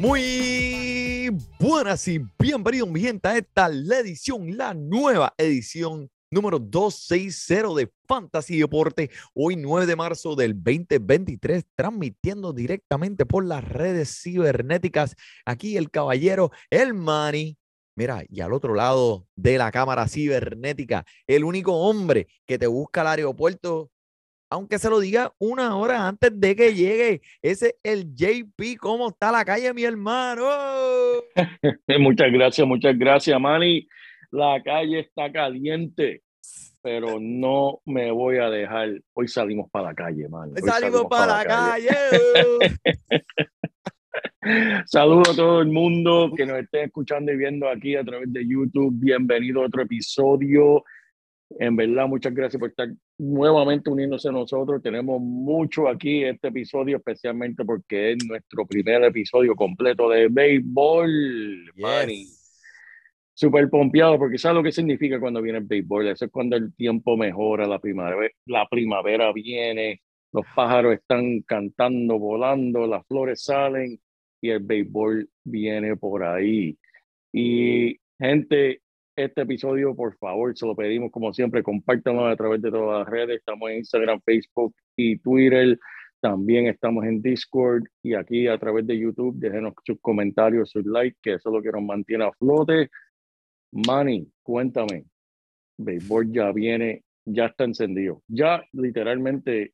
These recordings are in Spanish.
Muy buenas y bienvenidos, mi gente, a esta la edición, la nueva edición número 260 de Fantasy Deporte. Hoy 9 de marzo del 2023, transmitiendo directamente por las redes cibernéticas. Aquí el caballero, el Manny. Mira, y al otro lado de la cámara cibernética, el único hombre que te busca al aeropuerto aunque se lo diga una hora antes de que llegue. Ese es el JP. ¿Cómo está la calle, mi hermano? Muchas gracias, muchas gracias, Manny. La calle está caliente, pero no me voy a dejar. Hoy salimos para la calle, Manny. Hoy Salimos para la calle. Saludos a todo el mundo que nos esté escuchando y viendo aquí a través de YouTube. Bienvenido a otro episodio. En verdad, muchas gracias por estar nuevamente uniéndose a nosotros. Tenemos mucho aquí este episodio, especialmente porque es nuestro primer episodio completo de béisbol. Manny. Yes. Súper pompeado porque ¿sabes lo que significa cuando viene el béisbol? Eso es cuando el tiempo mejora, la primavera, la primavera viene, los pájaros están cantando, volando, las flores salen y el béisbol viene por ahí. Y gente, este episodio, por favor, se lo pedimos como siempre, compártanlo a través de todas las redes. Estamos en Instagram, Facebook y Twitter. También estamos en Discord y aquí a través de YouTube. Déjenos sus comentarios, sus likes, que eso es lo que nos mantiene a flote. Manny, cuéntame. Béisbol ya viene, ya está encendido. Ya literalmente,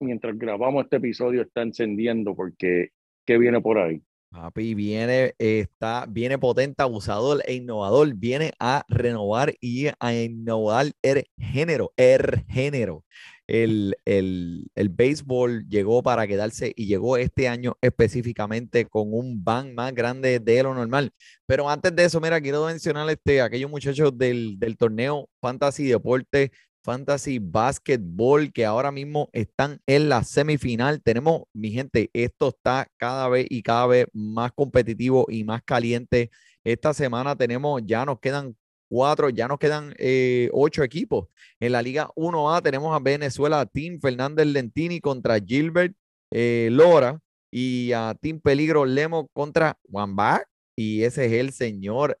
mientras grabamos este episodio, está encendiendo porque ¿qué viene por ahí? Papi, viene, está, viene potente, abusador e innovador. Viene a renovar y a innovar el género, el género. El, el, el béisbol llegó para quedarse y llegó este año específicamente con un ban más grande de lo normal. Pero antes de eso, mira, quiero mencionar este, aquellos muchachos del, del torneo Fantasy Deporte, Fantasy Basketball, que ahora mismo están en la semifinal. Tenemos, mi gente, esto está cada vez y cada vez más competitivo y más caliente. Esta semana tenemos, ya nos quedan cuatro, ya nos quedan eh, ocho equipos. En la Liga 1A tenemos a Venezuela, a Team Fernández Lentini contra Gilbert eh, Lora y a Team Peligro Lemo contra Wamba. Y ese es el señor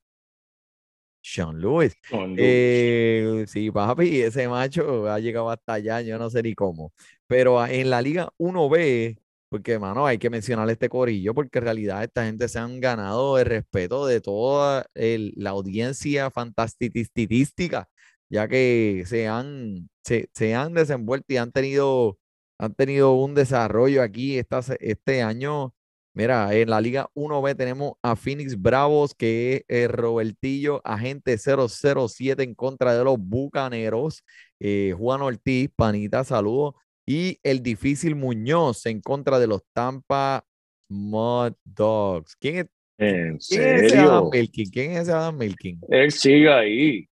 Sean Lewis. Con luz. Eh, sí, papi, ese macho ha llegado hasta allá, yo no sé ni cómo. Pero ah, en la Liga 1B, porque, mano, hay que mencionar este corillo, porque en realidad esta gente se han ganado el respeto de toda el- la audiencia fantasticística, ya que se han, se, se han desenvuelto y han tenido, han tenido un desarrollo aquí esta este año. Mira, en la Liga 1B tenemos a Phoenix Bravos, que es eh, Robertillo, agente 007 en contra de los Bucaneros. eh, Juan Ortiz, panita, saludos. Y el difícil Muñoz en contra de los Tampa Mud Dogs. ¿Quién es, ¿En quién es ese Adam serio? Milkin? ¿Quién es ese Adam Milkin? Él sigue ahí.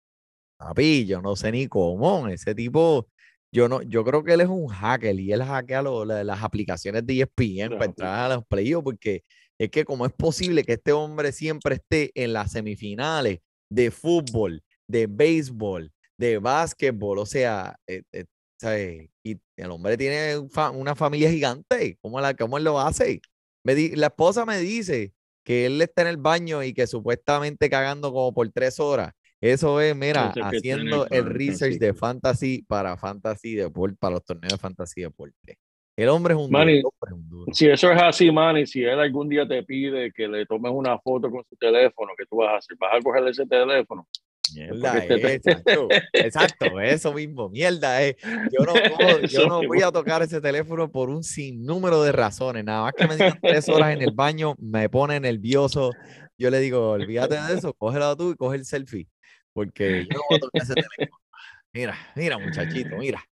Papi, yo no sé ni cómo. Ese tipo, yo no, yo creo que él es un hacker y él hackea lo- la- las aplicaciones de ESPN para entrar a los playoffs, porque es que como es posible que este hombre siempre esté en las semifinales de fútbol, de béisbol, de básquetbol, o sea, eh, eh, ¿sabes? Y el hombre tiene una familia gigante, ¿cómo, la, cómo él lo hace? Me di- la esposa me dice que él está en el baño y que supuestamente cagando como por tres horas. Eso es, mira, el haciendo el research de fantasy. para fantasy deporte, para los torneos de fantasy deporte. El hombre es un duro. Manny, el hombre es un duro. Si eso es así, Manny, si él algún día te pide que le tomes una foto con su teléfono, ¿qué tú vas a hacer? ¿Vas a cogerle ese teléfono? Mierda, porque te- eh, chacho. Exacto, eso mismo, mierda, eh. Yo no, puedo- yo no voy a tocar ese teléfono por un sinnúmero de razones. Nada más que me digan tres horas en el baño, me pone nervioso. Yo le digo, olvídate de eso, cógelo tú y coge el selfie. Porque yo no voy a ese. Mira, mira, muchachito, mira.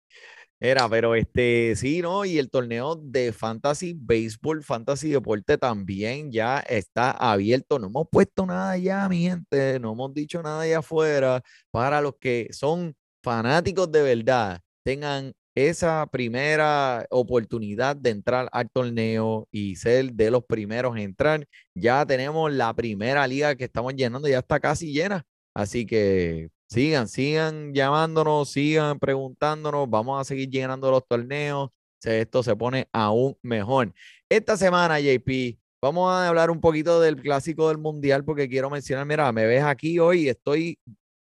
Era, pero este, sí, ¿no? Y el torneo de Fantasy Baseball, Fantasy Deporte también ya está abierto. No hemos puesto nada ya, mi gente, no hemos dicho nada allá afuera. Para los que son fanáticos de verdad, tengan esa primera oportunidad de entrar al torneo y ser de los primeros en entrar. Ya tenemos la primera liga que estamos llenando, ya está casi llena. Así que sigan, sigan llamándonos, sigan preguntándonos. Vamos a seguir llenando los torneos. Esto se pone aún mejor. Esta semana, JP, vamos a hablar un poquito del clásico del mundial porque quiero mencionar, mira, me ves aquí hoy, estoy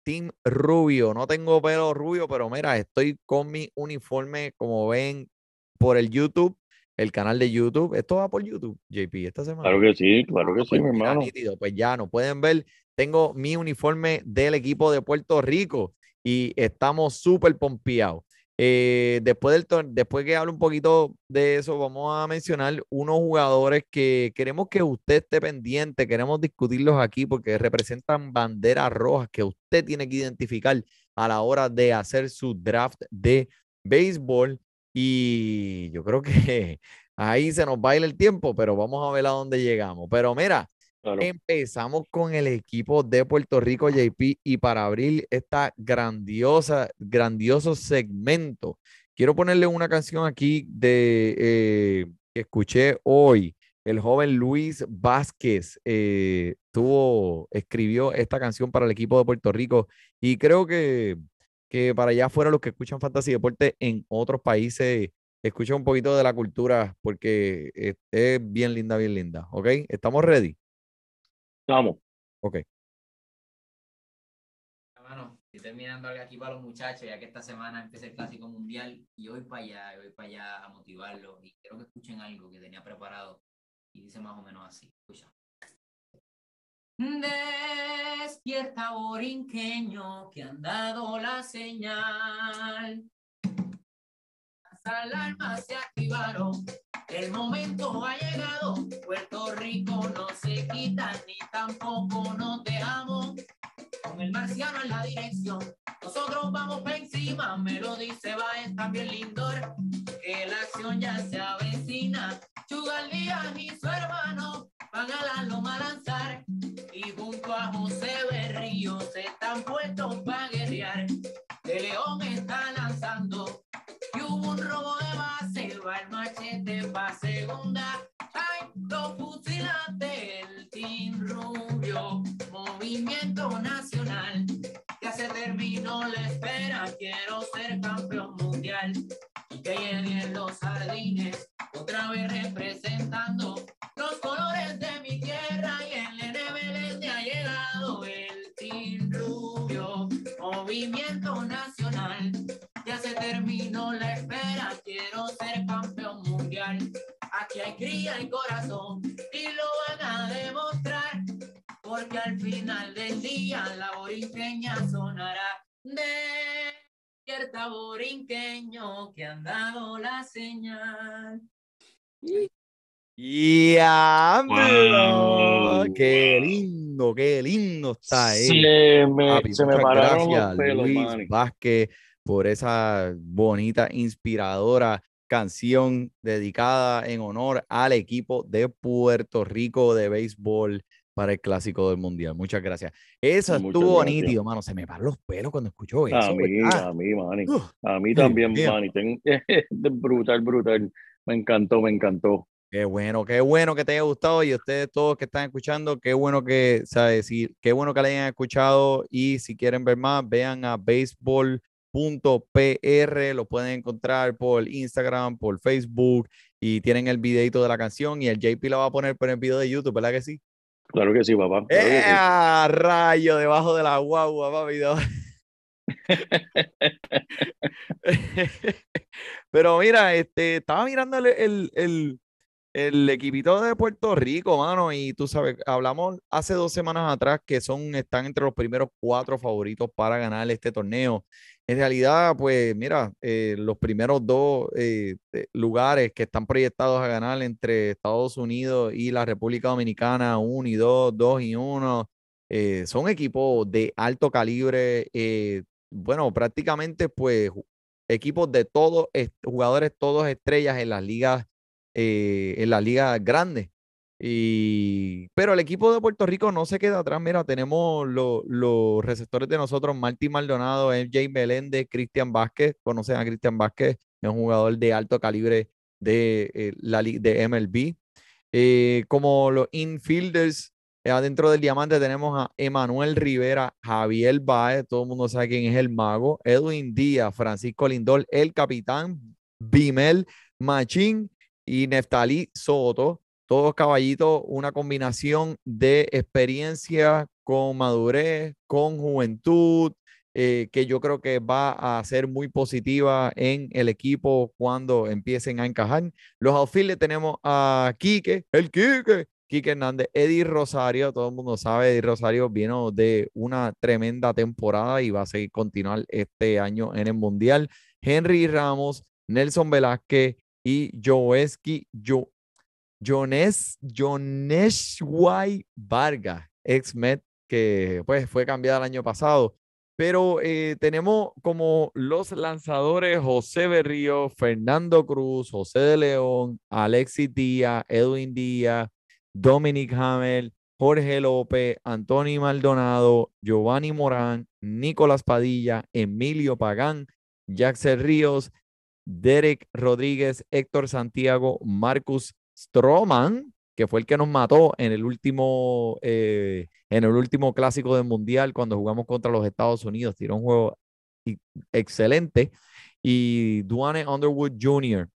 Team Rubio. No tengo pelo rubio, pero mira, estoy con mi uniforme, como ven por el YouTube, el canal de YouTube. Esto va por YouTube, JP, esta semana. Claro que sí, claro que sí, pues mi hermano. nítido, pues ya nos pueden ver. Tengo mi uniforme del equipo de Puerto Rico y estamos súper pompeados. Eh, después, del después que hable un poquito de eso, vamos a mencionar unos jugadores que queremos que usted esté pendiente, queremos discutirlos aquí porque representan banderas rojas que usted tiene que identificar a la hora de hacer su draft de béisbol. Y yo creo que ahí se nos baila el tiempo, pero vamos a ver a dónde llegamos. Pero mira, Claro. Empezamos con el equipo de Puerto Rico, JP, y para abrir esta grandiosa, grandioso segmento, quiero ponerle una canción aquí de eh, que escuché hoy. El joven Luis Vázquez eh, tuvo, escribió esta canción para el equipo de Puerto Rico y creo que, que para allá afuera los que escuchan Fantasy Deporte en otros países escuchan un poquito de la cultura porque es, es bien linda, bien linda. ¿Ok? ¿Estamos ready? Vamos. Ok. Hermano, estoy terminando algo aquí para los muchachos, ya que esta semana empieza el Clásico Mundial y hoy para allá, y voy para allá a motivarlos y quiero que escuchen algo que tenía preparado y dice más o menos así. Escucha. Despierta borinqueño que han dado la señal. Las alarmas se activaron, el momento ha llegado. Puerto Rico no se quita ni tampoco nos dejamos. Con el marciano en la dirección, nosotros vamos por encima. Me lo dice Baez también Lindor, que la acción ya se avecina. Cría y corazón y lo van a demostrar. Porque al final del día la borinqueña sonará. Despierta borinqueño que han dado la señal. ¡Diablo! Wow. ¡Qué lindo, qué lindo está Se él! me, Papi, se me pararon gracias, los pelos, Luis. Vázquez, por esa bonita, inspiradora canción dedicada en honor al equipo de Puerto Rico de béisbol para el Clásico del Mundial. Muchas gracias. Eso Muchas estuvo gracias. nítido, mano. Se me paran los pelos cuando escucho A eso. mí, ¿verdad? a mí, Manny. A mí Dios también. Manny. Ten- brutal, brutal. Me encantó, me encantó. Qué bueno, qué bueno que te haya gustado y ustedes todos que están escuchando, qué bueno que, ¿sabes? Sí, qué bueno que le hayan escuchado y si quieren ver más, vean a béisbol.pr, lo pueden encontrar por Instagram, por Facebook y tienen el videito de la canción y el JP la va a poner por el video de YouTube, ¿verdad que sí? Claro que sí, papá. claro que sí. ¡Eh, rayo! Debajo de la guagua, papi. Pero mira, este, estaba mirando el, el, el, el equipito de Puerto Rico, mano, y tú sabes, hablamos hace dos semanas atrás que son, están entre los primeros cuatro favoritos para ganar este torneo. En realidad, pues mira, eh, los primeros dos eh, eh, lugares que están proyectados a ganar entre Estados Unidos y la República Dominicana, uno y dos, dos y uno, son equipos de alto calibre. bueno, prácticamente pues equipos de todos, jugadores todos estrellas en las ligas, eh, en las ligas grandes. Y, pero el equipo de Puerto Rico no se queda atrás. Mira, tenemos lo- los receptores de nosotros, Martín Maldonado, MJ Meléndez, Cristian Vázquez. Conocen a Cristian Vázquez, es un jugador de alto calibre de, eh, la, de MLB. Eh, como los infielders, eh, adentro del diamante tenemos a Emanuel Rivera, Javier Baez, todo el mundo sabe quién es el mago, Edwin Díaz, Francisco Lindor, el capitán, Bimel Machín y Neftalí Soto. Todos caballitos, una combinación de experiencia con madurez, con juventud, eh, que yo creo que va a ser muy positiva en el equipo cuando empiecen a encajar. Los outfielders tenemos a Quique, el Quique, Quique Hernández, Eddie Rosario, todo el mundo sabe, Eddie Rosario vino de una tremenda temporada y va a seguir continuar este año en el Mundial. Henry Ramos, Nelson Velázquez y Joeski, jo, Jones, Joneshway Vargas, ex-Met, que pues fue cambiada el año pasado. Pero eh, tenemos como los lanzadores José Berrío, Fernando Cruz, José de León, Alexis Díaz, Edwin Díaz, Dominic Hamel, Jorge López, Antonio Maldonado, Giovanni Morán, Nicolás Padilla, Emilio Pagán, Jackson Ríos, Derek Rodríguez, Héctor Santiago, Marcus Stroman, que fue el que nos mató en el último, eh, en el último clásico del Mundial cuando jugamos contra los Estados Unidos. Tiró un juego excelente. Y Duane Underwood Jr.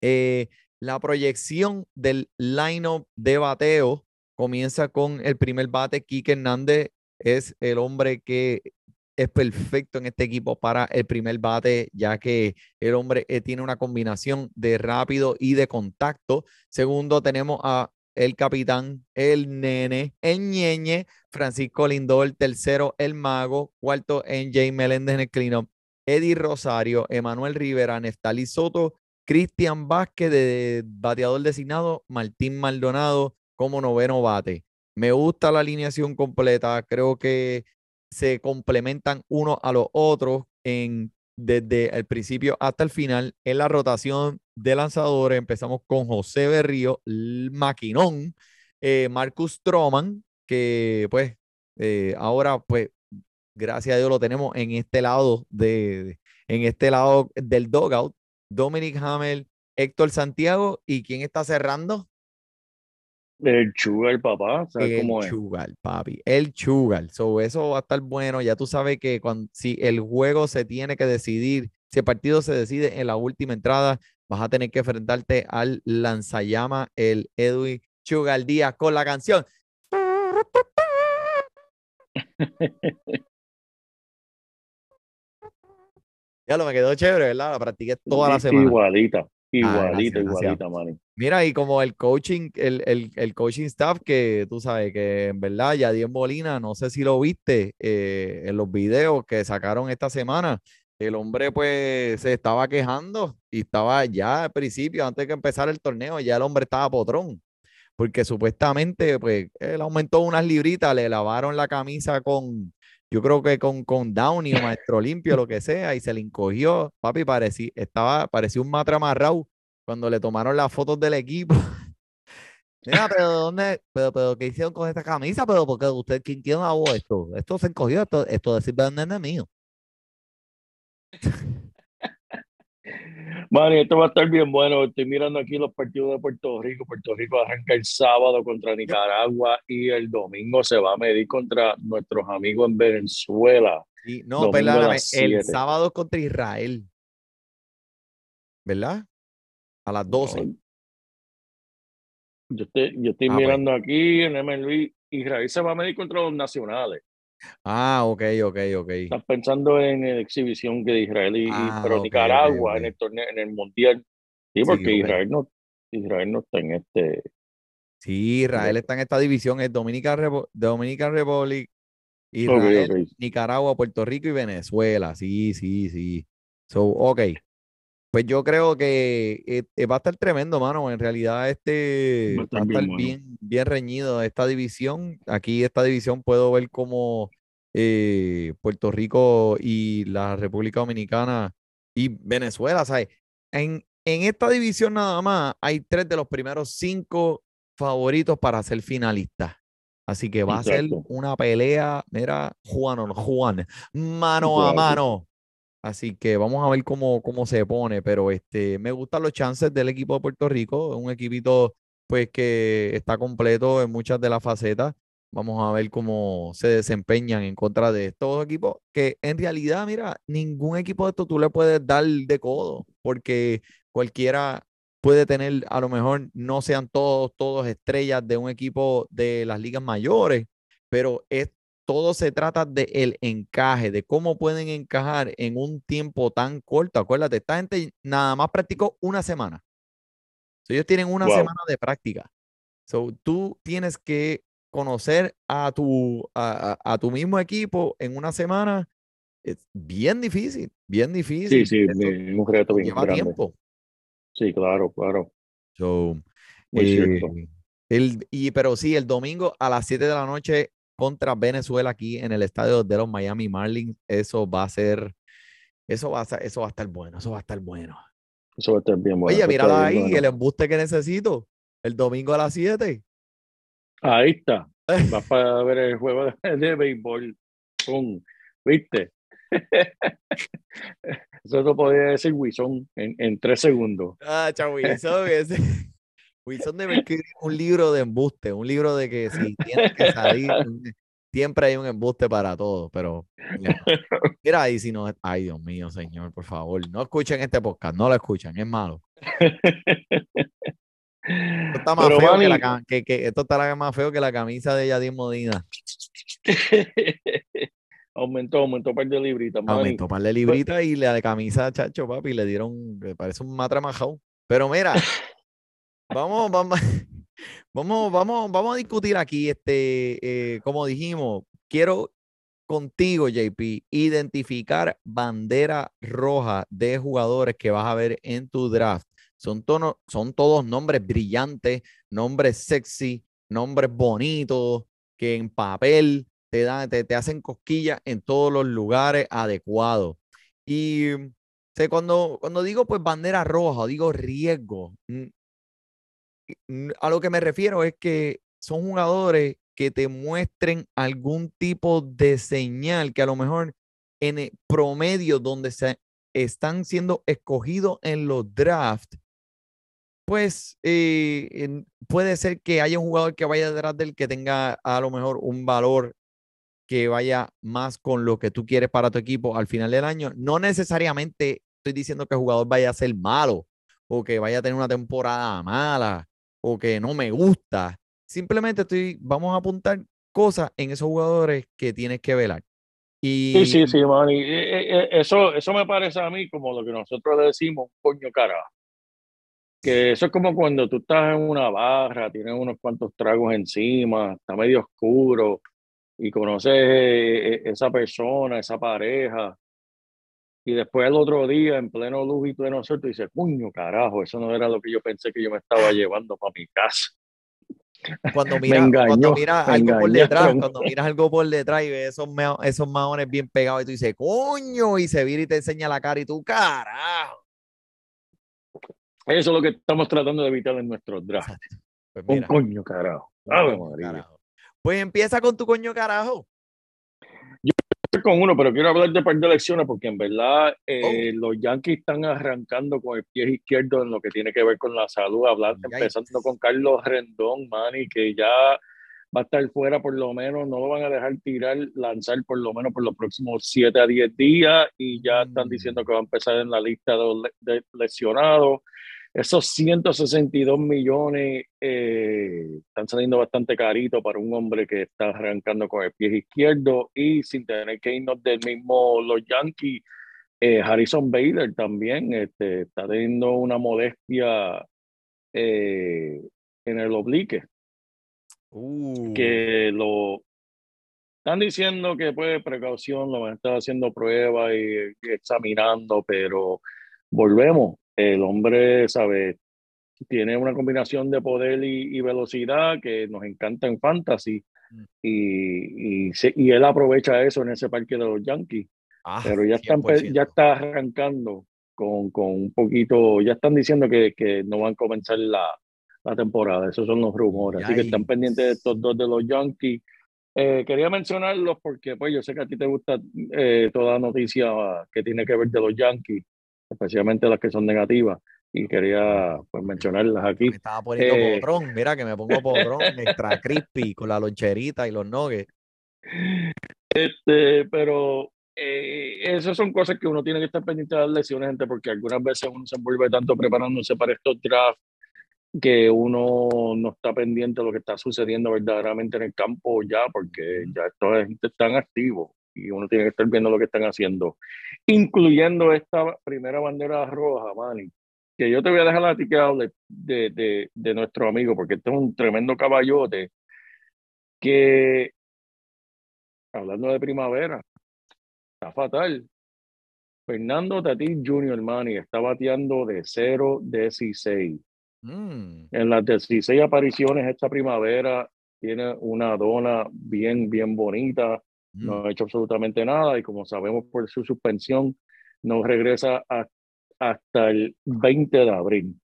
Eh, la proyección del lineup de bateo comienza con el primer bate. Quique Hernández es el hombre que es perfecto en este equipo para el primer bate, ya que el hombre eh, tiene una combinación de rápido y de contacto. Segundo, tenemos a el capitán, el nene, el ñeñe, Francisco Lindor. Tercero, el mago. Cuarto, NJ Meléndez en el cleanup. Eddie Rosario, Emanuel Rivera, Neftali Soto, Cristian Vázquez de bateador designado, Martín Maldonado como noveno bate. Me gusta la alineación completa. Creo que se complementan uno a los otros en, desde el principio hasta el final. En la rotación de lanzadores empezamos con José Berrío, maquinón, eh, Marcus Stroman, que pues eh, ahora pues gracias a Dios lo tenemos en este lado de, de- en este lado del dogout. Dominic Hamel, Héctor Santiago y quién está cerrando? El chuga, el papá, ¿sabes El cómo es? Chugal, papi. El Chugal. So, eso va a estar bueno. Ya tú sabes que cuando, si el juego se tiene que decidir, si el partido se decide en la última entrada, vas a tener que enfrentarte al lanzallama, el Edwin Chugal Díaz, con la canción. Ya lo me quedó chévere, ¿verdad? La practiqué toda la semana. Igualita, igualita, Ah, igualita, mano. Mira, y como el coaching, el, el, el coaching staff que tú sabes que en verdad, Yadier Molina, no sé si lo viste eh, en los videos que sacaron esta semana, el hombre pues se estaba quejando y estaba ya al principio, antes de que empezara el torneo, ya el hombre estaba potrón, porque supuestamente pues él aumentó unas libritas, le lavaron la camisa con, yo creo que con, con Downy o Maestro Limpio, lo que sea, y se le encogió, papi, parecía, estaba, parecía un matra amarrado cuando le tomaron las fotos del equipo. Mira, pero ¿dónde? Pero, pero, ¿qué hicieron con esta camisa? Pero, porque usted, ¿quién, quién lavó esto? Esto se encogió, esto, esto de Silver nene mío. Manny, esto va a estar bien bueno. Estoy mirando aquí los partidos de Puerto Rico. Puerto Rico arranca el sábado contra Nicaragua y el domingo se va a medir contra nuestros amigos en Venezuela. Y, no, perdóname, el sábado contra Israel. ¿Verdad? A las 12. No, Yo estoy, yo estoy Ah, pues. mirando aquí en MLB. Israel se va a medir contra los nacionales. Ah, ok, ok, ok. Estás pensando en la exhibición que de Israel y, Ah, pero Nicaragua en el torneo, en el mundial. Sí, porque. Israel no, Israel no está en este. Sí, Israel está en esta división, es Dominican, Repo- Dominican Republic, Israel. Nicaragua, Puerto Rico y Venezuela. Sí, sí, sí. So, ok. Pues yo creo que eh, eh, va a estar tremendo, mano. En realidad, este Va a estar va a estar bien bien, bien reñido esta división. Aquí, esta división, puedo ver cómo eh, Puerto Rico y la República Dominicana y Venezuela, ¿sabes? En, en esta división nada más hay tres de los primeros cinco favoritos para ser finalistas. Así que va a ser una pelea, mira, Juan, Juan, mano a mano. Así que vamos a ver cómo, cómo se pone, pero este, me gustan los chances del equipo de Puerto Rico, un equipito pues que está completo en muchas de las facetas. Vamos a ver cómo se desempeñan en contra de estos equipos, que en realidad, mira, ningún equipo de estos tú le puedes dar de codo, porque cualquiera puede tener, a lo mejor no sean todos, todos estrellas de un equipo de las ligas mayores, pero es todo se trata del encaje, de cómo pueden encajar en un tiempo tan corto. Acuérdate, esta gente nada más practicó una semana. So, ellos tienen una Wow. semana de práctica. So, tú tienes que conocer a tu, a, a- a tu mismo equipo en una semana. Es bien difícil, bien difícil. Sí, sí, es un reto bien lleva grande. tiempo. Sí, claro, claro. So, Muy cierto. eh, el, y, pero sí, el domingo a las 7 de la noche contra Venezuela aquí en el estadio de los Miami Marlins, eso va a ser, eso va a ser- eso va a estar bueno, eso va a estar bueno. Eso va a estar bien bueno. Oye, mírala ahí, bueno. el embuste que necesito, el domingo a las 7. Ahí está. Vas para ver el juego de, de béisbol. Pum. ¿Viste? Eso lo podía decir Wilson en, en tres segundos. Ah, chao, Wilson, ese- Wilson debe escribir un libro de embuste, un libro de que si tienes que salir, siempre hay un embuste para todo, pero mira, y si no, ay Dios mío, señor, por favor, no escuchen este podcast, no lo escuchen, es malo. Esto está más Pero, feo que, la, que, que esto está más feo que la camisa de Yadir Modina. aumentó, aumentó un par de libritas. Aumentó un par de libritas y la de camisa, chacho, papi, le dieron, me parece un matre majao. Pero mira, vamos, vamos, vamos, vamos, a discutir aquí, este, eh, como dijimos, quiero contigo, JP, identificar bandera roja de jugadores que vas a ver en tu draft. Son, tono- son todos nombres brillantes, nombres sexy, nombres bonitos, que en papel te, dan, te, te hacen cosquillas en todos los lugares adecuados. Y mm, cuando, cuando digo pues bandera roja, digo riesgo, mm, a lo que me refiero es que son jugadores que te muestren algún tipo de señal que a lo mejor en el promedio donde se están siendo escogidos en los drafts, pues eh, puede ser que haya un jugador que vaya detrás del que tenga a lo mejor un valor que vaya más con lo que tú quieres para tu equipo al final del año. No necesariamente estoy diciendo que el jugador vaya a ser malo o que vaya a tener una temporada mala o que no me gusta. Simplemente estoy, vamos a apuntar cosas en esos jugadores que tienes que velar. Y Sí, sí, sí, Manny. Eh, eh, eh, Eso, eso me parece a mí como lo que nosotros le decimos, coño carajo. Que eso es como cuando tú estás en una barra, tienes unos cuantos tragos encima, está medio oscuro y conoces esa persona, esa pareja, y después el otro día, en pleno luz y pleno sol, tú dices, coño carajo, eso no era lo que yo pensé que yo me estaba llevando para mi casa. cuando Me miras cuando algo por detrás, cuando miras algo por detrás y ves esos, esos maones bien pegados y tú dices, coño, y se vira y te enseña la cara y tú, carajo. Eso es lo que estamos tratando de evitar en nuestros drafts. Pues Un mira, coño carajo. un Ave coño María. carajo. Pues empieza con tu coño carajo. Estoy con uno, pero quiero hablar de par de lecciones porque en verdad eh, Oh. los Yankees están arrancando con el pie izquierdo en lo que tiene que ver con la salud, hablando, empezando con Carlos Rendón, Manny, que ya va a estar fuera por lo menos, no lo van a dejar tirar, lanzar por lo menos por los próximos 7 a 10 días y ya están Mm. diciendo que va a empezar en la lista de, de lesionados. Esos 162 millones eh, están saliendo bastante carito para un hombre que está arrancando con el pie izquierdo y sin tener que irnos del mismo los Yankees. eh, Harrison Bader también este, está teniendo una molestia eh, en el oblique, Uh, que lo están diciendo que pues precaución, lo van a estar haciendo pruebas y, y examinando, pero volvemos, el hombre, sabe, tiene una combinación de poder y, y velocidad que nos encanta en fantasy Mm. y, y, se- y él aprovecha eso en ese parque de los Yankees, ah, pero ya, están, pe- 100%. ya está arrancando con, con un poquito, ya están diciendo que, que no van a comenzar la, la temporada, esos son los rumores, así que están pendientes de estos dos de los Yankees. Eh, quería mencionarlos porque pues yo sé que a ti te gusta eh, toda noticia que tiene que ver de los Yankees, especialmente las que son negativas, y quería pues mencionarlas aquí. Me estaba poniendo Eh, potrón, mira que me pongo potrón, extra crispy con la loncherita y los nuggets. Este, pero eh, esas son cosas que uno tiene que estar pendiente de las lesiones, gente, porque algunas veces uno se envuelve tanto preparándose para estos drafts que uno no está pendiente de lo que está sucediendo verdaderamente en el campo ya, porque ya estos gente están activos y uno tiene que estar viendo lo que están haciendo, incluyendo esta primera bandera roja, Manny, que yo te voy a dejar a ti de, de, de nuestro amigo, porque este es un tremendo caballote que, hablando de primavera, está fatal. Fernando Tatis Jr., Manny, está bateando de 0-16. Mm, En las 16 apariciones esta primavera tiene una dona bien, bien bonita. No ha hecho absolutamente nada y como sabemos por su suspensión, no regresa a- hasta el 20 de abril,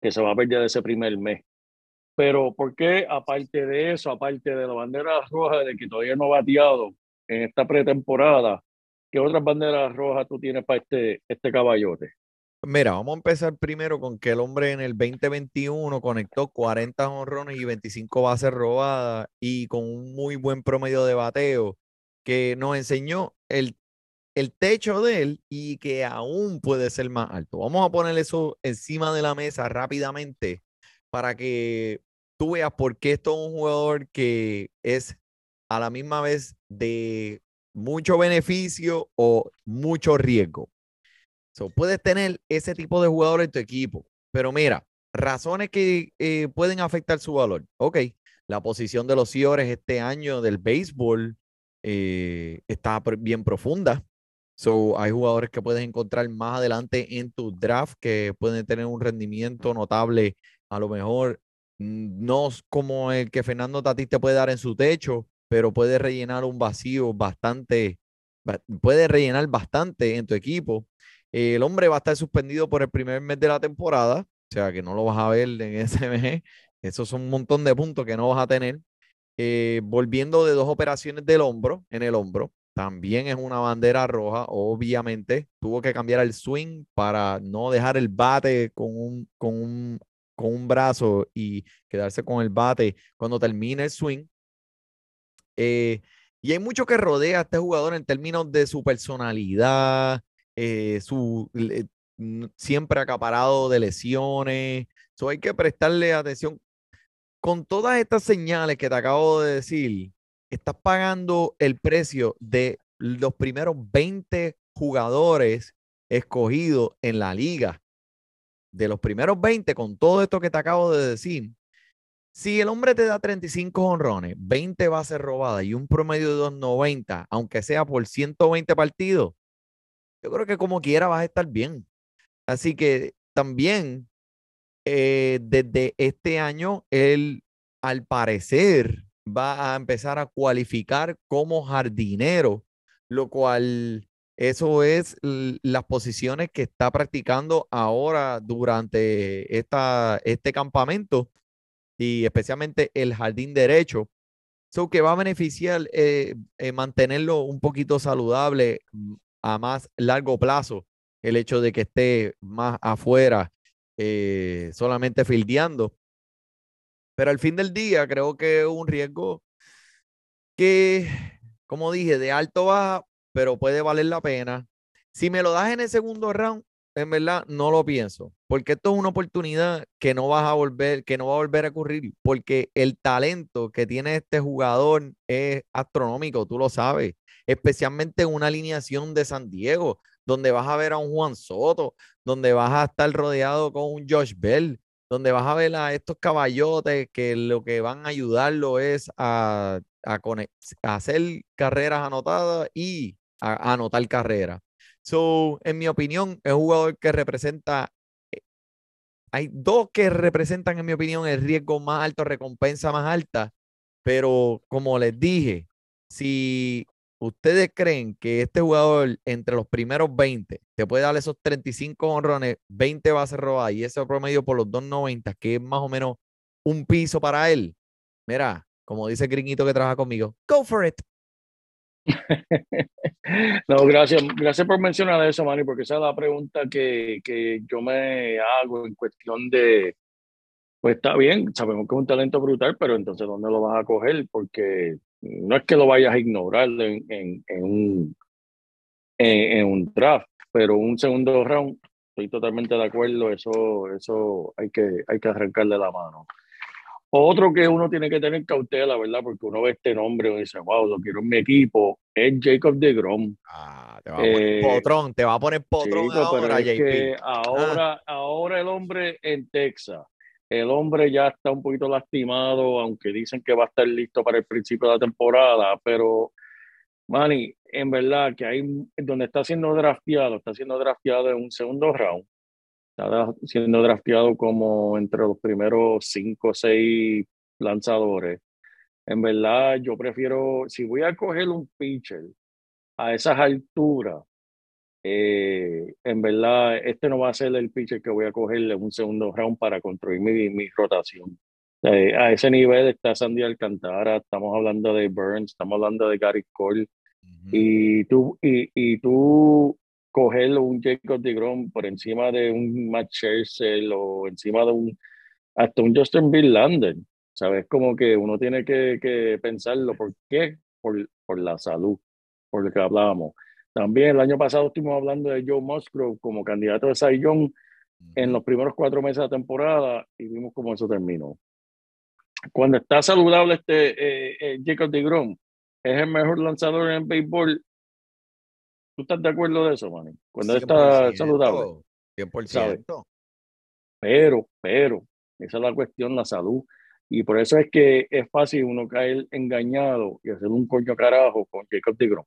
que se va a perder ese primer mes. Pero ¿por qué, aparte de eso, aparte de la bandera roja de que todavía no ha bateado en esta pretemporada, qué otras banderas rojas tú tienes para este, este caballote? Mira, vamos a empezar primero con que el hombre en el 2021 conectó 40 honrones y 25 bases robadas y con un muy buen promedio de bateo que nos enseñó el, el techo de él y que aún puede ser más alto. Vamos a poner eso encima de la mesa rápidamente para que tú veas por qué esto es un jugador que es a la misma vez de mucho beneficio o mucho riesgo. Puedes tener ese tipo de jugador en tu equipo, pero mira, razones que eh, pueden afectar su valor. Ok, la posición de los Seahawks este año del béisbol eh, está bien profunda. So, hay jugadores que puedes encontrar más adelante en tu draft que pueden tener un rendimiento notable, a lo mejor mm, no como el que Fernando Tatís te puede dar en su techo, pero puede rellenar un vacío bastante, ba- puede rellenar bastante en tu equipo. Eh, el hombre va a estar suspendido por el primer mes de la temporada, o sea que no lo vas a ver en ese mes. Esos son un montón de puntos que no vas a tener. Eh, volviendo de dos operaciones del hombro, en el hombro, también es una bandera roja, obviamente. Tuvo que cambiar el swing para no dejar el bate con un, con un, con un brazo y quedarse con el bate cuando termine el swing. Eh, y hay mucho que rodea a este jugador en términos de su personalidad, eh, su siempre acaparado de lesiones. So hay que prestarle atención. Con todas estas señales que te acabo de decir, estás pagando el precio de los primeros 20 jugadores escogidos en la liga. De los primeros 20, con todo esto que te acabo de decir, si el hombre te da 35 honrones, 20 bases robadas y un promedio de 290, aunque sea por 120 partidos, yo creo que como quiera vas a estar bien. Así que también eh, desde este año, él al parecer va a empezar a cualificar como jardinero, lo cual eso es las posiciones que está practicando ahora durante esta, este campamento y especialmente el jardín derecho. So que va a beneficiar eh, eh, mantenerlo un poquito saludable mm, a más largo plazo, el hecho de que esté más afuera, eh, solamente fildeando. Pero al fin del día creo que es un riesgo que, como dije, de alto baja, pero puede valer la pena. Si me lo das en el segundo round, en verdad, no lo pienso. Porque esto es una oportunidad que no vas a volver, que no va a volver a ocurrir. Porque el talento que tiene este jugador es astronómico, tú lo sabes. Especialmente en una alineación de San Diego, donde vas a ver a un Juan Soto, donde vas a estar rodeado con un Josh Bell, donde vas a ver a estos caballotes que lo que van a ayudarlo es a, a, hacer carreras anotadas y a anotar carreras. So, en mi opinión, es un jugador que representa. eh, Hay dos que representan, en mi opinión, el riesgo más alto, recompensa más alta. Pero como les dije, si ustedes creen que este jugador entre los primeros 20 te puede dar esos 35 honrones, 20 bases robadas y ese promedio por los 2.90, que es más o menos un piso para él, mira, como dice el gringuito que trabaja conmigo, go for it. No, gracias, gracias por mencionar eso, Manny, porque esa es la pregunta que, que yo me hago en cuestión de, pues está bien, sabemos que es un talento brutal, pero entonces ¿dónde lo vas a coger? Porque no es que lo vayas a ignorar en, en, en un, en, un draft, pero un segundo round, estoy totalmente de acuerdo, eso, eso hay que, hay que arrancarle la mano. Otro que uno tiene que tener cautela, ¿verdad? Porque uno ve este nombre y dice, wow, lo quiero en mi equipo, es Jacob de Grom. Ah, te va a poner Eh, potrón, te va a poner potrón Chico, ahora, JP. que ahora, ahora el hombre en Texas, el hombre ya está un poquito lastimado, aunque dicen que va a estar listo para el principio de la temporada, pero Manny, en verdad que hay donde está siendo drafteado, está siendo drafteado en un segundo round, está siendo drafteado como entre los primeros cinco o seis lanzadores. En verdad, yo prefiero, si voy a coger un pitcher a esas alturas, eh, en verdad, este no va a ser el pitcher que voy a coger en un segundo round para construir mi, mi rotación. Eh, a ese nivel está Sandy Alcantara, estamos hablando de Burns, estamos hablando de Gary Cole, Ujú. y tú, y, y tú coger un Jacob DeGrom por encima de un Matt Scherzer o encima de un, hasta un Justin Verlander, ¿sabes? Como que uno tiene que, que pensarlo. ¿Por qué? Por, por la salud, por lo que hablábamos. También el año pasado estuvimos hablando de Joe Musgrove como candidato de Cy Young en los primeros cuatro meses de la temporada y vimos cómo eso terminó. Cuando está saludable este eh, eh, Jacob DeGrom, es el mejor lanzador en béisbol. ¿Tú estás de acuerdo de eso, Manny? Cuando él está 100%, saludable. 100%. Pero, pero, esa es la cuestión, la salud. Y por eso es que es fácil uno caer engañado y hacer un coño carajo con Jacob DeGrom.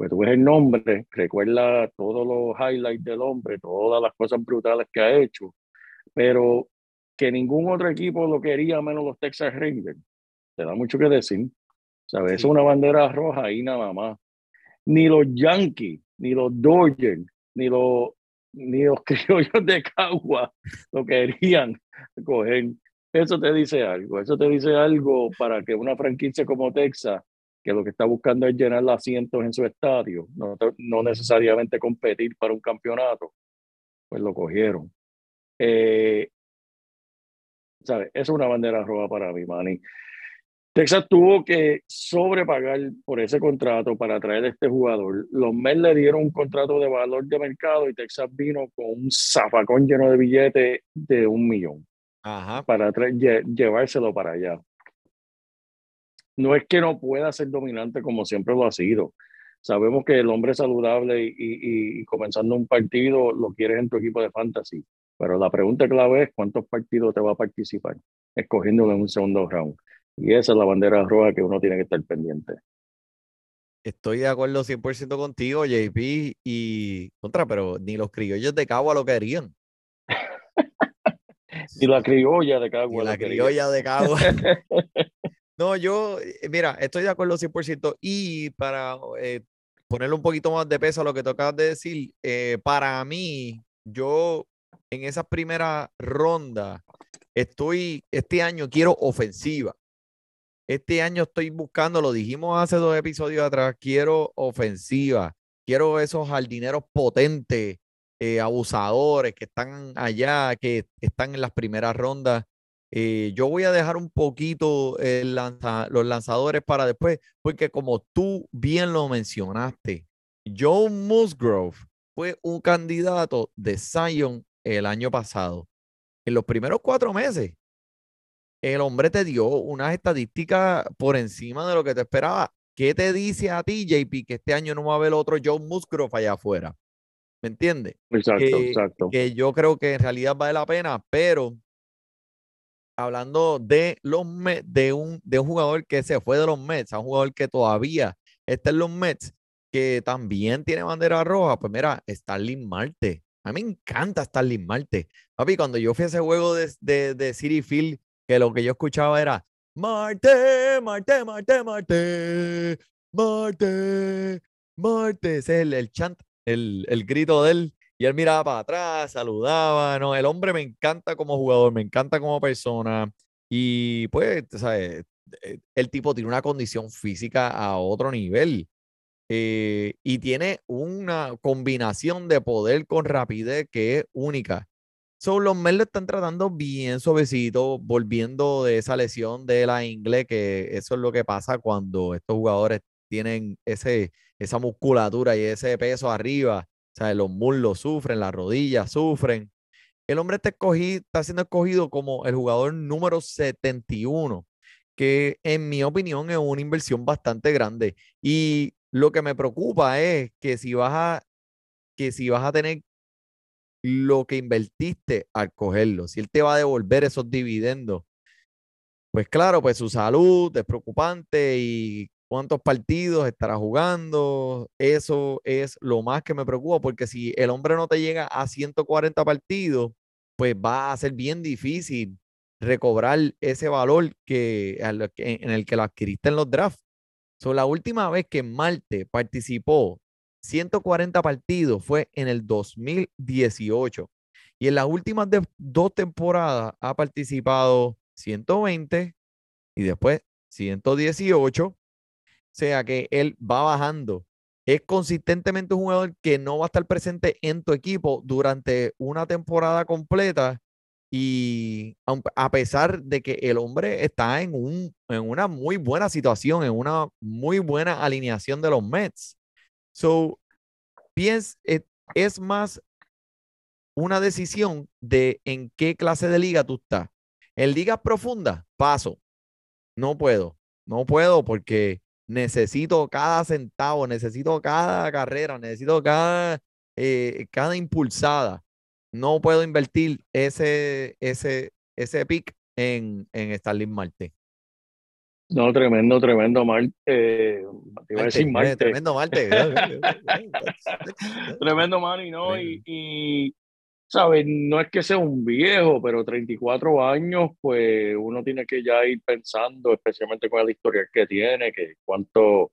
Pues tú ves el nombre, recuerda todos los highlights del hombre, todas las cosas brutales que ha hecho, pero que ningún otro equipo lo quería menos los Texas Rangers. Te da mucho que decir. ¿Sabes? Es Sí. una bandera roja ahí nada más. Ni los Yankees, ni los Dodgers, ni los, ni los criollos de Cagua lo querían coger. Eso te dice algo. Eso te dice algo para que una franquicia como Texas, que lo que está buscando es llenar los asientos en su estadio, no, no necesariamente competir para un campeonato, pues lo cogieron. Eh, ¿sabes? Eso es una bandera roja para mí, Manny. Texas tuvo que sobrepagar por ese contrato para traer a este jugador. Los Mets le dieron un contrato de valor de mercado y Texas vino con un zafacón lleno de billetes de un millón Ajá. para llevárselo para allá. No es que no pueda ser dominante como siempre lo ha sido. Sabemos que el hombre saludable y, y- y comenzando un partido lo quieres en tu equipo de fantasy, pero la pregunta clave es cuántos partidos te va a participar, escogiéndolo en un segundo round. Y esa es la bandera roja que uno tiene que estar pendiente. Estoy de acuerdo 100% contigo, JP, y contra, pero ni los criollos de Cagua lo querían. Y la criolla de Ni Cagua. la lo quería. criolla de Cagua. No, yo, eh, mira, estoy de acuerdo 100%. Y para eh, ponerle un poquito más de peso a lo que tú acabas de decir, eh, para mí, yo en esa primera ronda estoy, este año quiero ofensiva. Este año estoy buscando, lo dijimos hace dos episodios atrás, quiero ofensiva. Quiero esos jardineros potentes, eh, abusadores que están allá, que están en las primeras rondas. Eh, yo voy a dejar un poquito el lanza- los lanzadores para después, porque como tú bien lo mencionaste, Joe Musgrove fue un candidato de Zion el año pasado. En los primeros cuatro meses, el hombre te dio unas estadísticas por encima de lo que te esperaba. ¿Qué te dice a ti, JP, que este año no va a haber otro Joe Musgrove allá afuera? ¿Me entiendes? Exacto, que, exacto. que yo creo que en realidad vale la pena, pero hablando de los Mets, de un, de un jugador que se fue de los Mets, a un jugador que todavía está en los Mets, que también tiene bandera roja, pues mira, Starling Marte. A mí me encanta Starling Marte. Papi, cuando yo fui a ese juego de, de, de City Field, que lo que yo escuchaba era Marte, Marte, Marte, Marte, Marte, Marte. Ese es el, el chant, el, el grito de él. Y él miraba para atrás, saludaba, ¿no? El hombre me encanta como jugador, me encanta como persona. Y pues, ¿sabes? El tipo tiene una condición física a otro nivel. Eh, y tiene una combinación de poder con rapidez que es única. So, los Mets lo están tratando bien suavecito, volviendo de esa lesión de la ingle, que eso es lo que pasa cuando estos jugadores tienen ese, esa musculatura y ese peso arriba. O sea, los muslos sufren, las rodillas sufren. El hombre está, escogido, está siendo escogido como el jugador número 71, que en mi opinión es una inversión bastante grande. Y lo que me preocupa es que si vas a, que si vas a tener lo que invertiste al cogerlo, si él te va a devolver esos dividendos, pues claro, pues su salud es preocupante y cuántos partidos estará jugando, eso es lo más que me preocupa, porque si el hombre no te llega a 140 partidos, pues va a ser bien difícil recobrar ese valor que, en el que lo adquiriste en los drafts. So, la última vez que Marte participó 140 partidos fue en el 2018. Y en las últimas dos temporadas ha participado 120 y después 118. Sea que él va bajando. Es consistentemente un jugador que no va a estar presente en tu equipo durante una temporada completa y a pesar de que el hombre está en, un, en una muy buena situación, en una muy buena alineación de los Mets. So, piens, es, es más una decisión de en qué clase de liga tú estás. En ligas profundas, paso. No puedo. No puedo porque necesito cada centavo, necesito cada carrera, necesito cada, eh, cada impulsada no puedo invertir ese, ese, ese pick en, en Starling Marte. No, tremendo, tremendo Marte. Eh, te iba a decir Marte. Tremendo Marte. tremendo Manny, ¿no? Y, y, ¿sabes? No es que sea un viejo, pero 34 años, pues uno tiene que ya ir pensando, especialmente con la historia que tiene, que cuánto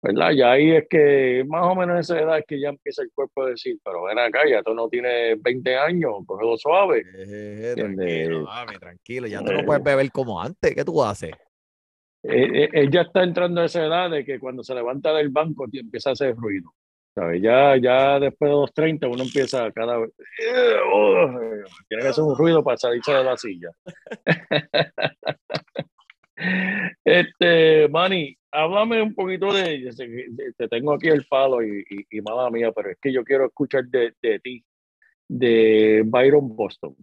¿verdad? Y ahí es que más o menos esa edad es que ya empieza el cuerpo a decir, pero ven acá, ya tú no tienes 20 años, cógelo suave. Eh, tranquilo, mami, tranquilo, ya tú no puedes beber como antes, ¿qué tú haces? Eh, eh, ya está entrando a esa edad de que cuando se levanta del banco empieza a hacer ruido. ¿Sabes? Ya, ya después de los 30 uno empieza cada vez, tiene que hacer un ruido para salirse de la silla. este, Manny, háblame un poquito de, te tengo aquí el palo y, y, mala mía, pero es que yo quiero escuchar de, de ti, de Byron Boston.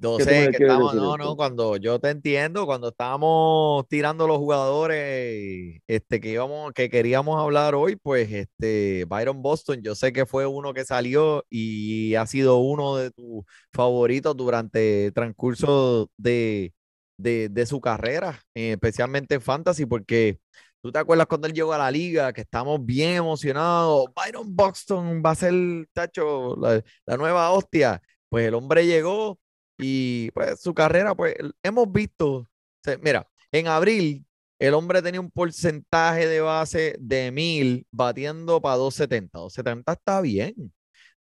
No sé, que estamos, no, no, cuando yo te entiendo, cuando estábamos tirando los jugadores este, que íbamos, que queríamos hablar hoy, pues este Byron Boston, yo sé que fue uno que salió y ha sido uno de tus favoritos durante el transcurso de, de, de su carrera, eh, especialmente en Fantasy, porque tú te acuerdas cuando él llegó a la liga, que estamos bien emocionados, Byron Boston va a ser, tacho, la, la nueva hostia. Pues el hombre llegó y pues su carrera, pues hemos visto, mira, en abril el hombre tenía un porcentaje de base de mil batiendo para 270. 270 está bien.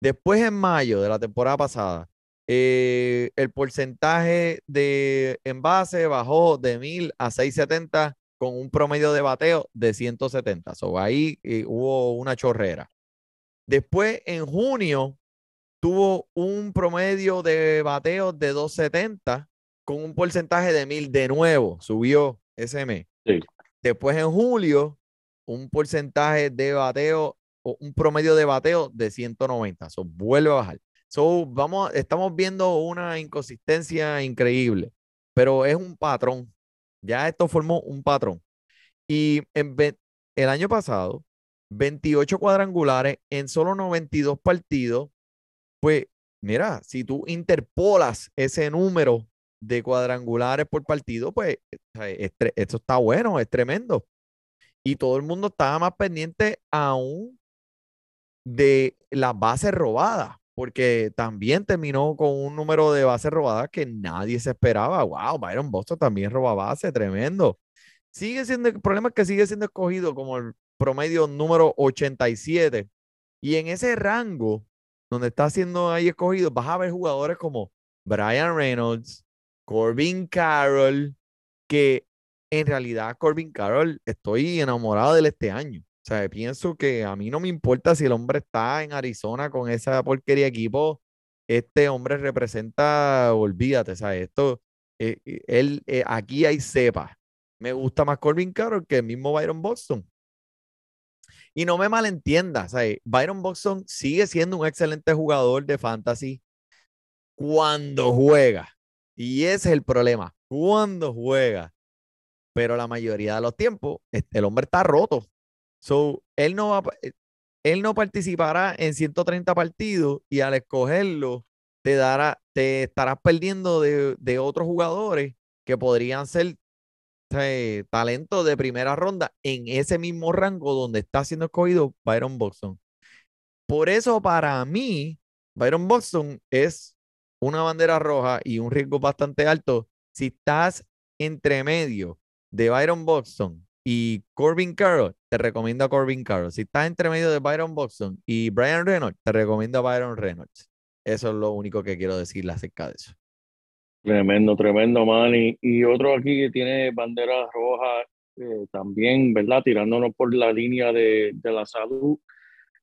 Después en mayo de la temporada pasada, eh, el porcentaje de envase bajó de 1000 a 670 con un promedio de bateo de 170. So, ahí eh, hubo una chorrera. Después, en junio, tuvo un promedio de bateo de 270 con un porcentaje de 1000 de nuevo, subió ese mes. Después, en julio, un porcentaje de bateo o un promedio de bateo de 190. So, vuelve a bajar. So, vamos, estamos viendo una inconsistencia increíble, pero es un patrón. Ya esto formó un patrón. Y en el año pasado, 28 cuadrangulares en solo 92 partidos, pues mira, si tú interpolas ese número de cuadrangulares por partido, pues sea, es esto está bueno, es tremendo. Y todo el mundo estaba más pendiente aún de las bases robadas, porque también terminó con un número de bases robadas que nadie se esperaba. Wow, Byron Boston también roba base, tremendo. Sigue siendo, el problema es que sigue siendo escogido como el promedio número 87. Y en ese rango, donde está siendo ahí escogido, vas a ver jugadores como Brian Reynolds, Corbin Carroll, que en realidad Corbin Carroll estoy enamorado de él este año. O sea, pienso que a mí no me importa si el hombre está en Arizona con esa porquería de equipo. Este hombre representa, olvídate, ¿sabes? Esto, eh, eh, él, eh, aquí hay cepa. Me gusta más Corbin Carroll que el mismo Byron Boston. Y no me malentiendas, ¿sabes? Byron Boston sigue siendo un excelente jugador de fantasy cuando juega. Y ese es el problema, cuando juega. Pero la mayoría de los tiempos, este, el hombre está roto. So, él no va, eh, él no participará en 130 partidos y al escogerlo te dará, te estarás perdiendo de otros jugadores que podrían ser eh, talentos de primera ronda en ese mismo rango donde está siendo escogido Byron Boston. Por eso, para mí, Byron Boston es una bandera roja y un riesgo bastante alto. Si estás entre medio de Byron Boston y Corbin Carroll, te recomiendo a Corbin Carroll. Si estás entre medio de Byron Boston y Brian Reynolds, te recomiendo a Byron Reynolds. Eso es lo único que quiero decirle acerca de eso. Tremendo, tremendo, man. Y, otro aquí que tiene bandera roja eh, también, ¿verdad? Tirándonos por la línea de, de la salud.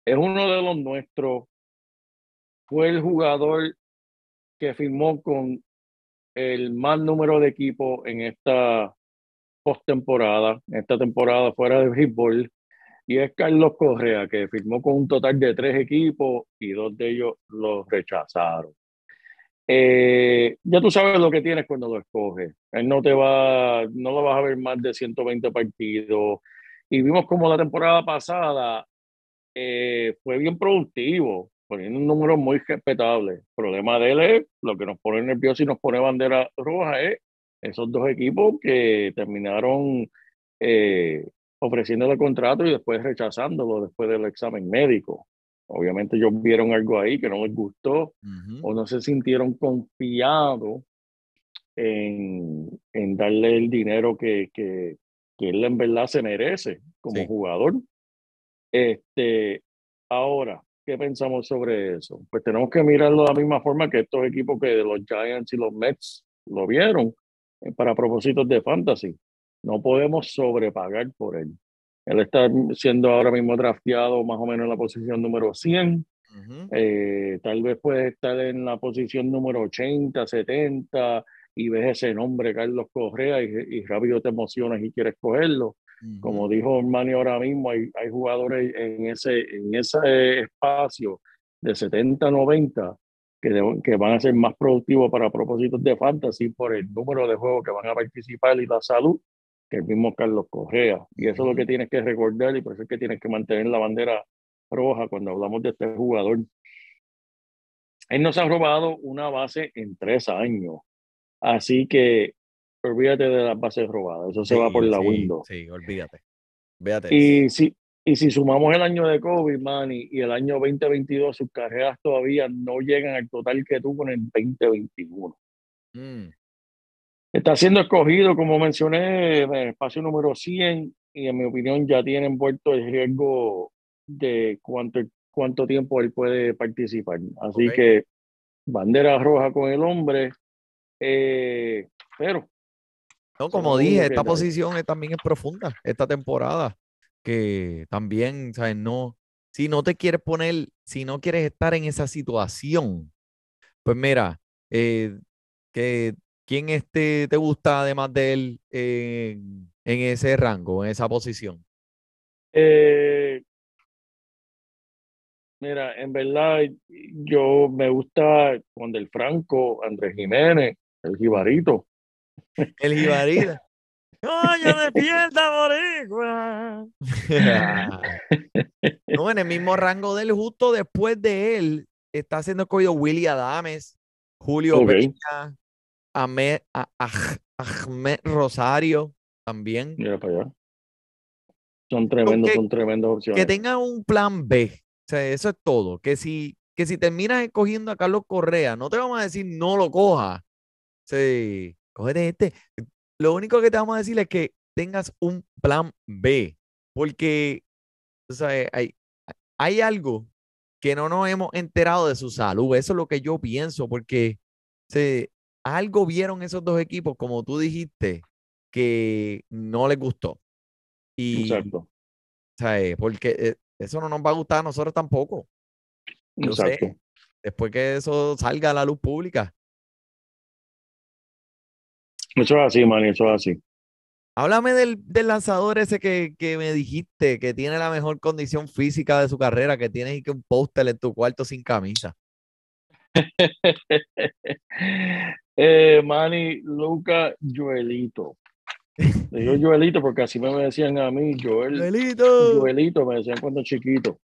Es uno de los nuestros. Fue el jugador que firmó con el más número de equipos en esta postemporada, en esta temporada fuera de béisbol. Y es Carlos Correa, que firmó con un total de tres equipos y dos de ellos los rechazaron. Eh, ya tú sabes lo que tienes cuando lo escoges. Él no te va, no lo vas a ver más de 120 partidos. Y vimos como la temporada pasada eh, fue bien productivo, poniendo un número muy respetable. El problema de él es lo que nos pone nerviosos y nos pone bandera roja es esos dos equipos que terminaron eh, ofreciéndole contrato y después rechazándolo después del examen médico. Obviamente ellos vieron algo ahí que no les gustó Ujú. o no se sintieron confiados en, en darle el dinero que, que, que él en verdad se merece como Sí. jugador. Este, ahora, ¿qué pensamos sobre eso? Pues tenemos que mirarlo de la misma forma que estos equipos que los Giants y los Mets lo vieron eh, para propósitos de fantasy. No podemos sobrepagar por él. Él está siendo ahora mismo drafteado más o menos en la posición número 100. Ujú. Eh, tal vez puedes estar en la posición número 80, 70 y ves ese nombre, Carlos Correa, y, y rápido te emocionas y quieres cogerlo. Como Ujú. dijo Manny ahora mismo, hay, hay jugadores en ese, en ese espacio de 70, 90 que, de- que van a ser más productivos para propósitos de fantasy por el número de juegos que van a participar y la salud que el mismo Carlos Correa. Y eso es lo que tienes que recordar y por eso es que tienes que mantener la bandera roja cuando hablamos de este jugador. Él nos ha robado una base en tres años. Así que olvídate de las bases robadas. Eso se va por Sí, la sí, window. Sí, olvídate. Véate. Y si, y si sumamos el año de COVID, man, y, y el año 2022, sus carreras todavía no llegan al total que tuvo en el 2021. Mm, Está siendo escogido, como mencioné, en el espacio número 100 y en mi opinión ya tiene envuelto el riesgo de cuánto, cuánto tiempo él puede participar. Así que bandera roja con el hombre, eh, pero No, como dije, esta posición es- también es profunda, esta temporada, que también, ¿sabes? No, si no te quieres poner, si no quieres estar en esa situación, pues mira, eh, que, ¿quién este te gusta además de él en, en ese rango, en esa posición? eh, Mira, en verdad, yo me gusta con Del Franco, Andrés Jiménez, el Jibarito. El Jibarita. ¡Coño, despierta, boricua! no, en el mismo rango de él, justo después de él, está haciendo cogido Willy Adames, Julio Ok. Peña, Ahmed, A- Aj- Ahmed Rosario también. Mira para allá. Son tremendos, que- son tremendas Que opciones. tengan un plan B. O sea, eso es todo. Que si, que si terminas escogiendo a Carlos Correa, no te vamos a decir no lo coja. Sí, cógete este. Lo único que te vamos a decir es que tengas un plan B. Porque, o sea, hay, hay algo que no nos hemos enterado de su salud. Eso es lo que yo pienso, porque se, algo vieron esos dos equipos, como tú dijiste, que no les gustó. Y, Exacto, ¿sabes? Porque eh, eso no nos va a gustar a nosotros tampoco. Yo sé, exacto. después que eso salga a la luz pública. Eso es así, man, eso es así. Háblame del, del lanzador ese que, que me dijiste, que tiene la mejor condición física de su carrera, que tienes que un póster en tu cuarto sin camisa. eh, Manny, Luca, Joelito. Le digo Joelito porque así me decían a mí, Joel, Joelito. Joelito, me decían cuando chiquito.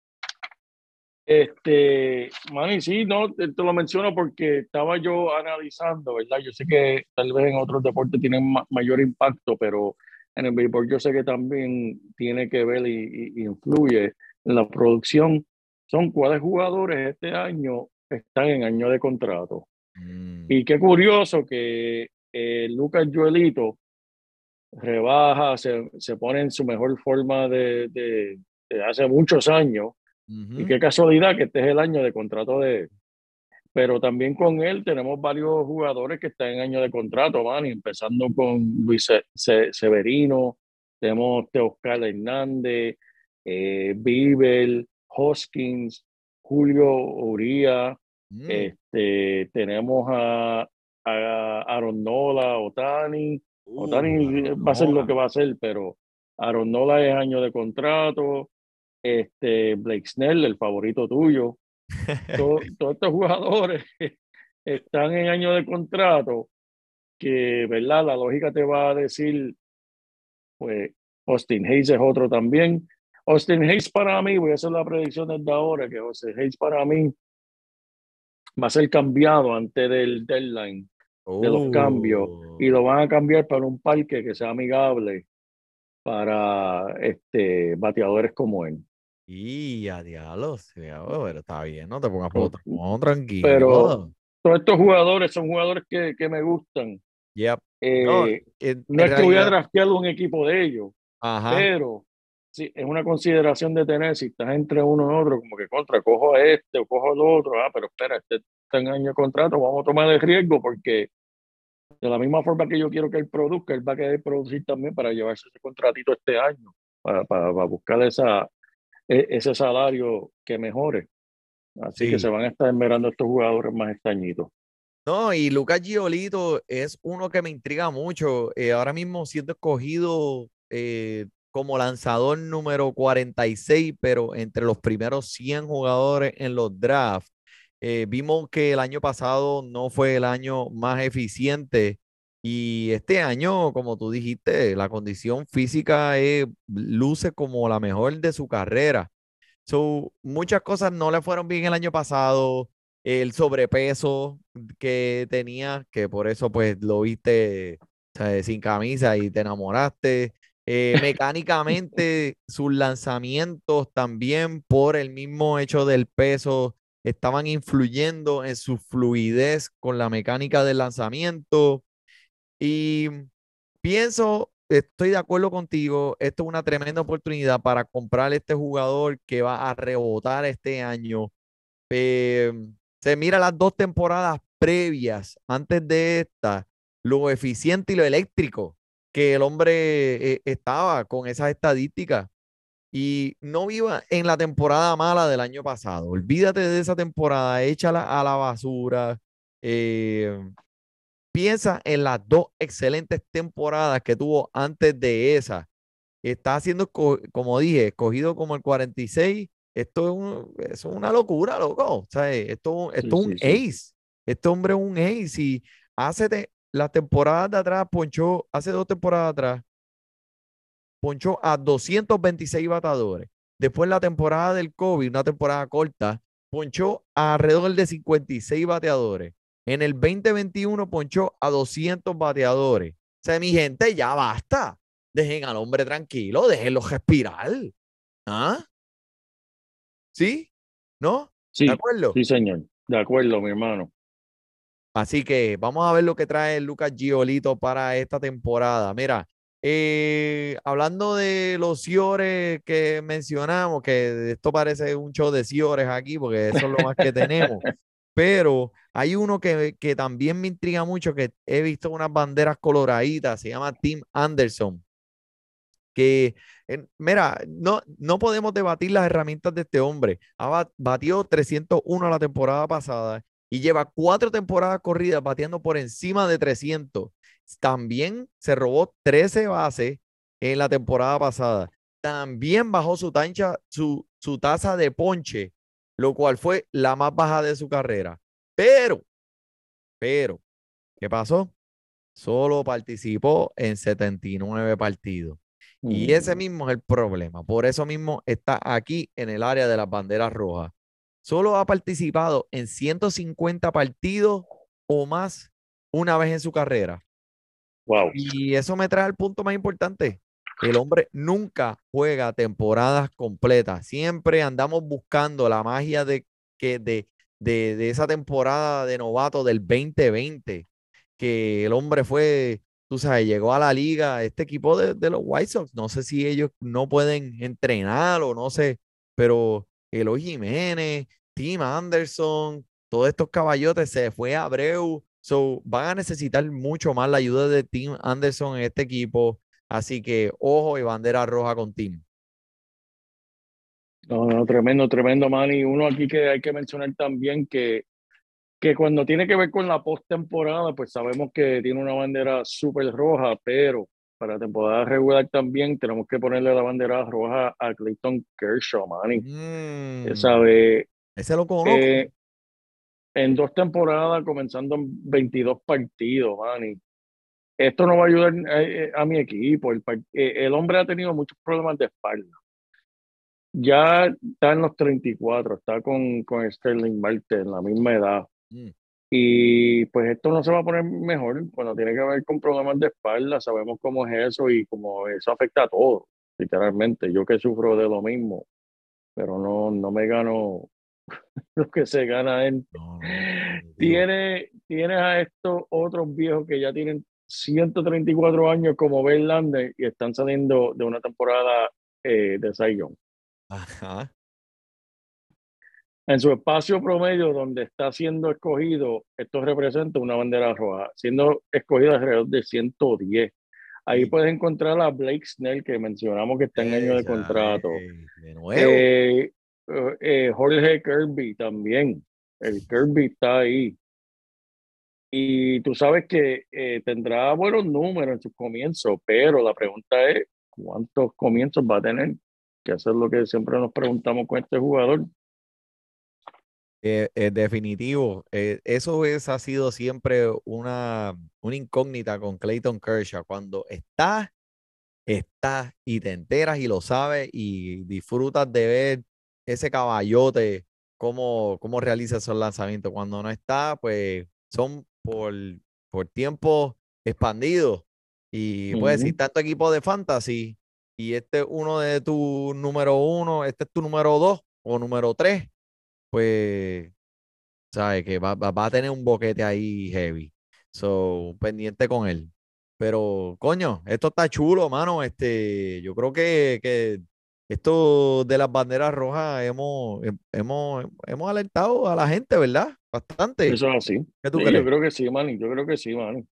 Este, Manny, sí, no, te, te lo menciono porque estaba yo analizando, ¿verdad? Yo sé que tal vez en otros deportes tienen ma- mayor impacto, pero en el béisbol yo sé que también tiene que ver y, y- y influye en la producción. Son cuáles jugadores este año están en año de contrato. Mm, Y qué curioso que eh, Lucas Joelito rebaja, se, se pone en su mejor forma de, de- de hace muchos años. ujú. Y qué casualidad que este es el año de contrato de él. Pero también con él tenemos varios jugadores que están en año de contrato, Manny, empezando con Luis Se- Severino, tenemos Teoscar Hernández, eh, Bibel, Hoskins, Julio Uría, Mm, este, tenemos a, a Aaron Nola, Otani. uh, Otani va a ser lo que va a ser, pero Aaron Nola es año de contrato. Este, Blake Snell, el favorito tuyo. Todo- todos estos jugadores están en año de contrato que, ¿verdad? La lógica te va a decir, pues, Austin Hayes es otro también. Austin Hayes para mí, voy a hacer la predicción desde ahora, que Austin Hayes para mí va a ser cambiado antes del deadline de los cambios y Oh. lo van a cambiar para un parque que sea amigable para este bateadores como él. Y a diablo, sí, ah, pero está bien, no te pongas por Oh, otro modo, tranquilo. pero- Todos estos jugadores son jugadores que, que me gustan. Yep. Eh, No, no, en- en es que voy a draftear un equipo de ellos, Ajá. pero sí, es una consideración de tener, si estás entre uno y otro, como que contra, cojo a este o cojo al otro, ah, pero espera, este está en año de contrato, vamos a tomar el riesgo porque de la misma forma que yo quiero que él produzca, él va a querer producir también para llevarse ese contratito este año, para, para, para buscar esa, e- ese salario que mejore. Así que Sí. se van a estar esperando estos jugadores más extrañitos. No, y Lucas Giolito es uno que me intriga mucho. eh, ahora mismo siendo escogido eh, como lanzador número 46, pero entre los primeros 100 jugadores en los drafts. Eh, vimos que el año pasado no fue el año más eficiente y este año, como tú dijiste, la condición física eh, luce como la mejor de su carrera. So, muchas cosas no le fueron bien el año pasado el sobrepeso que tenía, que por eso pues lo viste sin camisa y te enamoraste. Eh, mecánicamente, sus lanzamientos también por el mismo hecho del peso estaban influyendo en su fluidez con la mecánica del lanzamiento. Y pienso, estoy de acuerdo contigo, esto es una tremenda oportunidad para comprar este jugador que va a rebotar este año. Eh, se mira las dos temporadas previas, antes de esta, lo eficiente y lo eléctrico que el hombre eh, estaba con esas estadísticas. Y no viva en la temporada mala del año pasado. Olvídate de esa temporada, échala a la basura. eh, piensa en las dos excelentes temporadas que tuvo antes de esa. Está siendo, como dije, escogido como el 46, esto es, un- es una locura, loco. O sea, esto, esto es un sí, sí. ace. Este hombre es un ace. Y hace las temporadas de atrás, ponchó, hace dos temporadas atrás, ponchó a 226 batadores. Después la temporada del COVID, una temporada corta, ponchó a alrededor de 56 bateadores. En el 2021 ponchó a 200 bateadores. O sea, mi gente, ya basta. Dejen al hombre tranquilo, déjenlo respirar. ¿Ah? ¿Sí? ¿No? Sí, ¿De acuerdo? sí, señor. De acuerdo, mi hermano. Así que vamos a ver lo que trae Lucas Giolito para esta temporada. Mira, eh, hablando de los Ciores que mencionamos, que esto parece un show de Ciores aquí, porque eso es lo más que tenemos. Pero hay uno que, que también me intriga mucho, que he visto unas banderas coloraditas, se llama Tim Anderson. Que, eh, mira, no, no podemos debatir las herramientas de este hombre. Ha ba- batió 301 la temporada pasada y lleva cuatro temporadas corridas bateando por encima de 300. También se robó 13 bases en la temporada pasada. También bajó su, tancha, su, su tasa de ponche, lo cual fue la más baja de su carrera. Pero, pero, ¿qué pasó? Solo participó en 79 partidos. Y ese Mm. mismo es el problema. Por eso mismo está aquí en el área de las banderas rojas. Solo ha participado en 150 partidos o más una vez en su carrera. Wow. Y eso me trae al punto más importante. El hombre nunca juega temporadas completas. Siempre andamos buscando la magia de, que, de, de, de esa temporada de novato del 2020, que el hombre fue, tú sabes, llegó a la liga, este equipo de, de los White Sox. No sé si ellos no pueden entrenar o no sé, pero Eloy Jiménez, Tim Anderson, todos estos caballotes, se fue a Abreu. So, van a necesitar mucho más la ayuda de Tim Anderson en este equipo. Así que ojo y bandera roja con Tim. No, no, tremendo, tremendo, man. Y uno aquí que hay que mencionar también que, que cuando tiene que ver con la postemporada, pues sabemos que tiene una bandera súper roja, pero para temporada regular también tenemos que ponerle la bandera roja a Clayton Kershaw, man. Y, Mm, sabe, ese lo conozco. eh, en dos temporadas, comenzando en 22 partidos, man. y esto no va a ayudar eh, eh, a, mi equipo. El, eh, el hombre ha tenido muchos problemas de espalda. Ya está en los 34, está con, con Sterling Marte en la misma edad. Mm. Y pues esto no se va a poner mejor cuando tiene que ver con problemas de espalda. Sabemos cómo es eso y cómo eso afecta a todo, literalmente. Yo que sufro de lo mismo, pero no, no me gano lo que se gana él. No, no, definitivo. Tiene, tienes a estos otros viejos que ya tienen 134 años como Verlander y están saliendo de una temporada eh, de Young. Ajá. En su espacio promedio donde está siendo escogido, esto representa una bandera roja, siendo escogido alrededor de 110. Ahí Sí. puedes encontrar a Blake Snell, que mencionamos que está en año de contrato. eh, de nuevo. Eh, eh, eh, Jorge Kirby también. El Kirby está ahí. Y tú sabes que eh, tendrá buenos números en sus comienzos, pero la pregunta es, ¿cuántos comienzos va a tener? Que eso es lo que siempre nos preguntamos con este jugador. Eh, eh, definitivo. eh, eso es, ha sido siempre una, una incógnita con Clayton Kershaw. Cuando está, está y te enteras y lo sabes y disfrutas de ver ese caballote, cómo, cómo realiza esos lanzamientos. Cuando no está, pues son por, por tiempo expandido. Y puedes decir, tanto equipo de fantasy y este es uno de tu número uno, este es tu número dos o número tres pues, sabe que va, va- va a tener un boquete ahí heavy. So, pendiente con él. Pero, coño, esto está chulo, mano. Este, yo creo que, que esto de las banderas rojas hemos, hem- hemos, hemos alentado a la gente, ¿verdad? Bastante. Eso es así. ¿Qué tú Sí, crees? yo creo que sí, Manny. Yo creo que sí, Manny.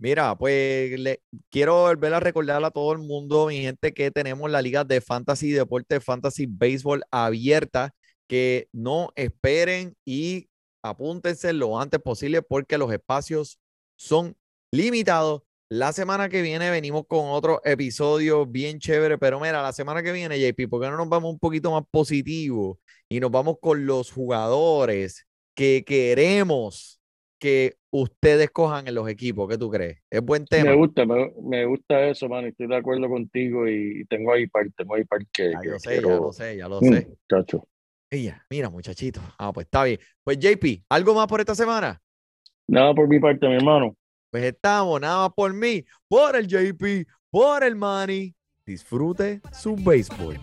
Mira, pues le, quiero volver a recordarle a todo el mundo, mi gente, que tenemos la liga de Fantasy Deporte, Fantasy Béisbol abierta, que no esperen y apúntense lo antes posible porque los espacios son limitados La semana que viene venimos con otro episodio bien chévere, pero mira, la semana que viene, JP, ¿por qué no nos vamos un poquito más positivo y nos vamos con los jugadores que queremos que ustedes cojan en los equipos? ¿Qué tú crees? ¿Es buen tema? Me gusta, me, me gusta eso, mano. Estoy de acuerdo contigo y tengo ahí par, tengo ahí par que, Ya que lo sé, ya lo sé, ya lo Mm, sé. chacho. Ella, mira, muchachito. Ah, pues está bien. Pues JP, ¿algo más por esta semana? Nada por mi parte, mi hermano. Pues estamos, nada más por mí, por el JP, por el Manny. Disfrute su béisbol.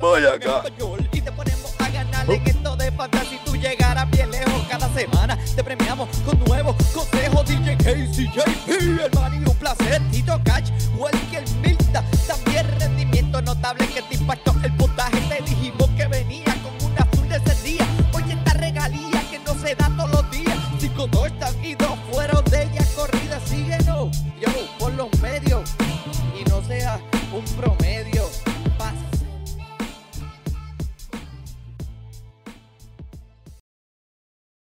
Voy acá. Y te ponemos a ganar en esto de fantasy. Tú llegarás bien lejos cada semana. Te premiamos con nuevos consejos. DJ Casey, JP, el man y un placer. Tito Catch, Welker Milta. También rendimiento notable que te impactó el puntaje. pronto.